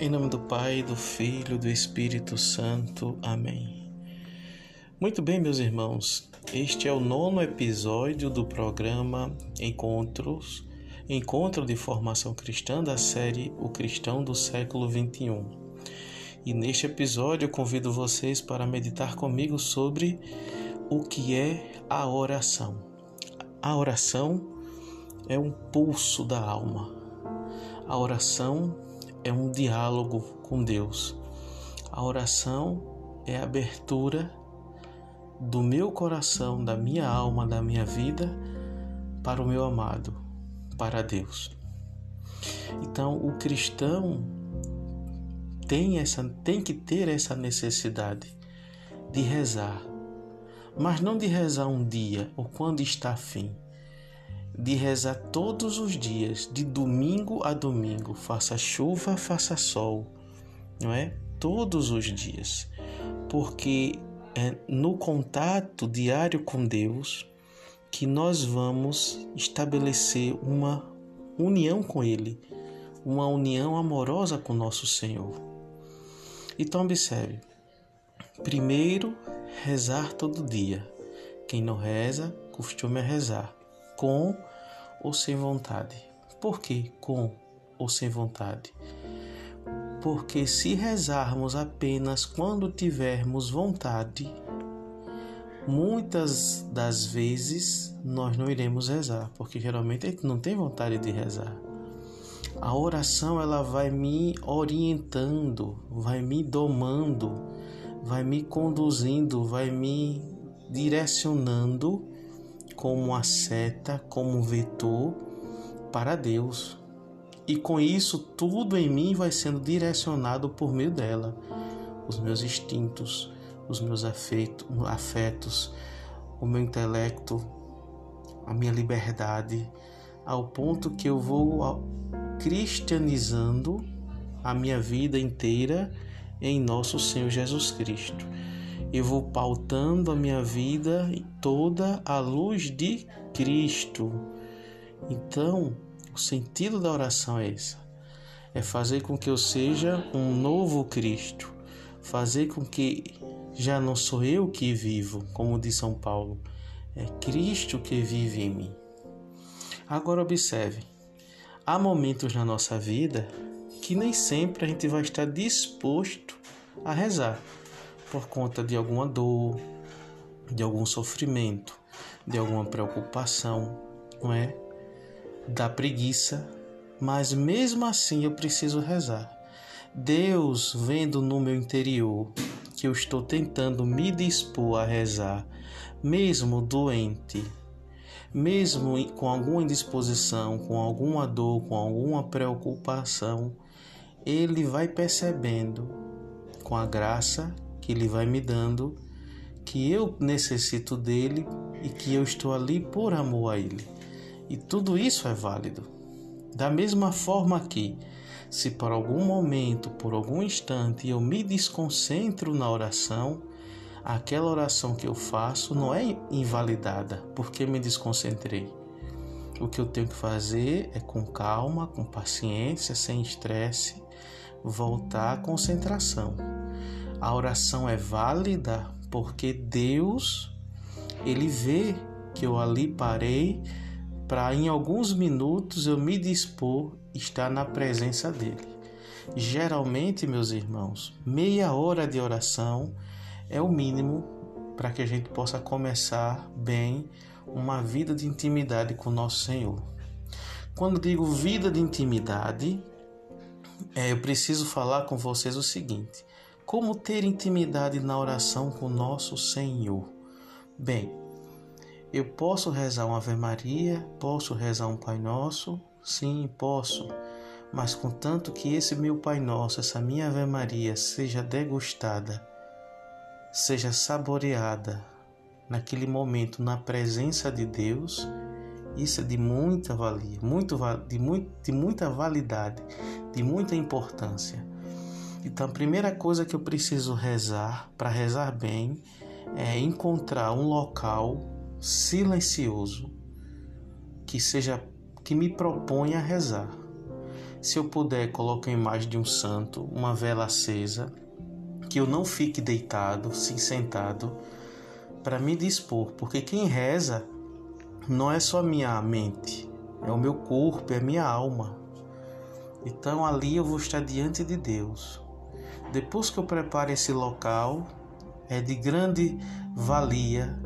Em nome do Pai, do Filho, do Espírito Santo. Amém. Muito bem, meus irmãos. Este é o nono episódio do programa Encontros, Encontro de Formação Cristã da série O Cristão do Século XXI. E neste episódio convido vocês para meditar comigo sobre o que é a oração. A oração é um pulso da alma. A oração é um diálogo com Deus. A oração é a abertura do meu coração, da minha alma, da minha vida para o meu amado, para Deus. Então, o cristão tem essa tem que ter essa necessidade de rezar, mas não de rezar um dia ou quando está afim de rezar todos os dias, de domingo a domingo, faça chuva, faça sol, não é? Todos os dias, porque é no contato diário com Deus que nós vamos estabelecer uma união com Ele, uma união amorosa com nosso Senhor. Então, observe: primeiro, rezar todo dia. Quem não reza, costume rezar com ou sem vontade. Por que com ou sem vontade? Porque se rezarmos apenas quando tivermos vontade, muitas das vezes nós não iremos rezar, porque geralmente a gente não tem vontade de rezar. A oração ela vai me orientando, vai me domando, vai me conduzindo, vai me direcionando como uma seta, como um vetor para Deus. E com isso, tudo em mim vai sendo direcionado por meio dela. Os meus instintos, os meus afetos o meu intelecto, a minha liberdade, ao ponto que eu vou cristianizando a minha vida inteira em nosso Senhor Jesus Cristo eu vou pautando a minha vida toda à luz de Cristo. Então, o sentido da oração é esse: é fazer com que eu seja um novo Cristo, fazer com que já não sou eu que vivo, como diz São Paulo, é Cristo que vive em mim. Agora observe, há momentos na nossa vida que nem sempre a gente vai estar disposto a rezar por conta de alguma dor, de algum sofrimento, de alguma preocupação, não é? Da preguiça, mas mesmo assim eu preciso rezar. Deus, vendo no meu interior que eu estou tentando me dispor a rezar, mesmo doente, mesmo com alguma indisposição, com alguma dor, com alguma preocupação, Ele vai percebendo com a graça que Ele vai me dando, que eu necessito dele e que eu estou ali por amor a Ele. E tudo isso é válido. Da mesma forma que, se por algum momento, por algum instante, eu me desconcentro na oração, aquela oração que eu faço não é invalidada porque me desconcentrei. O que eu tenho que fazer é com calma, com paciência, sem estresse, voltar à concentração. A oração é válida porque Deus ele vê que eu ali parei para em alguns minutos eu me dispor estar na presença dele. Geralmente, meus irmãos, meia hora de oração é o mínimo para que a gente possa começar bem uma vida de intimidade com nosso Senhor. Quando digo vida de intimidade, é, eu preciso falar com vocês o seguinte: como ter intimidade na oração com nosso Senhor? Bem, eu posso rezar uma Ave Maria, posso rezar um Pai Nosso? Sim, posso. Mas contanto que esse meu Pai Nosso, essa minha Ave Maria seja degustada, seja saboreada naquele momento na presença de Deus, isso é de muita valia, muito, de, muito, de muita validade, de muita importância. Então, a primeira coisa que eu preciso rezar, para rezar bem, é encontrar um local silencioso que seja que me proponha a rezar. Se eu puder, coloque a imagem de um santo, uma vela acesa, que eu não fique deitado, sim sentado, para me dispor, porque quem reza não é só minha mente, é o meu corpo, é a minha alma. Então ali eu vou estar diante de Deus. Depois que eu preparo esse local, é de grande valia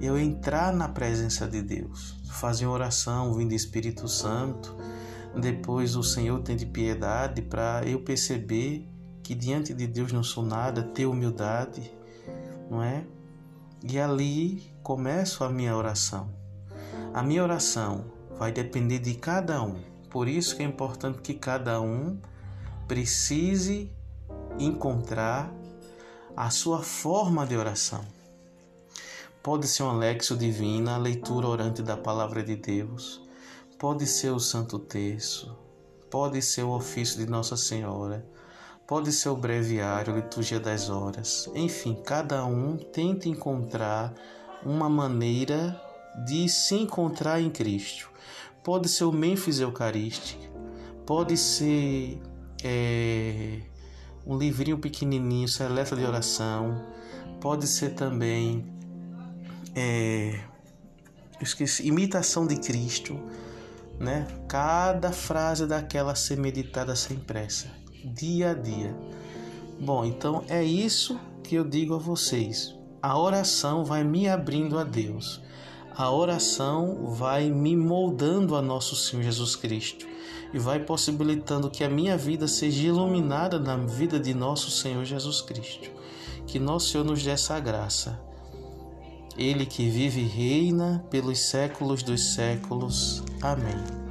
eu entrar na presença de Deus, fazer uma oração, vindo Espírito Santo. Depois o Senhor tem de piedade para eu perceber que diante de Deus não sou nada, ter humildade, não é? E ali começo a minha oração. A minha oração vai depender de cada um. Por isso que é importante que cada um precise encontrar a sua forma de oração. Pode ser um lexo divina, a leitura orante da palavra de Deus, pode ser o Santo Terço, pode ser o ofício de Nossa Senhora, pode ser o breviário, liturgia das horas. Enfim, cada um tenta encontrar uma maneira de se encontrar em Cristo. Pode ser o Mênfis Eucarístico, pode ser é, um livrinho pequenininho, seleta de oração, pode ser também é, esqueci, imitação de Cristo, né? Cada frase daquela ser meditada sem pressa, dia a dia. Bom, então é isso que eu digo a vocês. A oração vai me abrindo a Deus. A oração vai me moldando a nosso Senhor Jesus Cristo e vai possibilitando que a minha vida seja iluminada na vida de nosso Senhor Jesus Cristo. Que nosso Senhor nos dê essa graça. Ele que vive e reina pelos séculos dos séculos. Amém.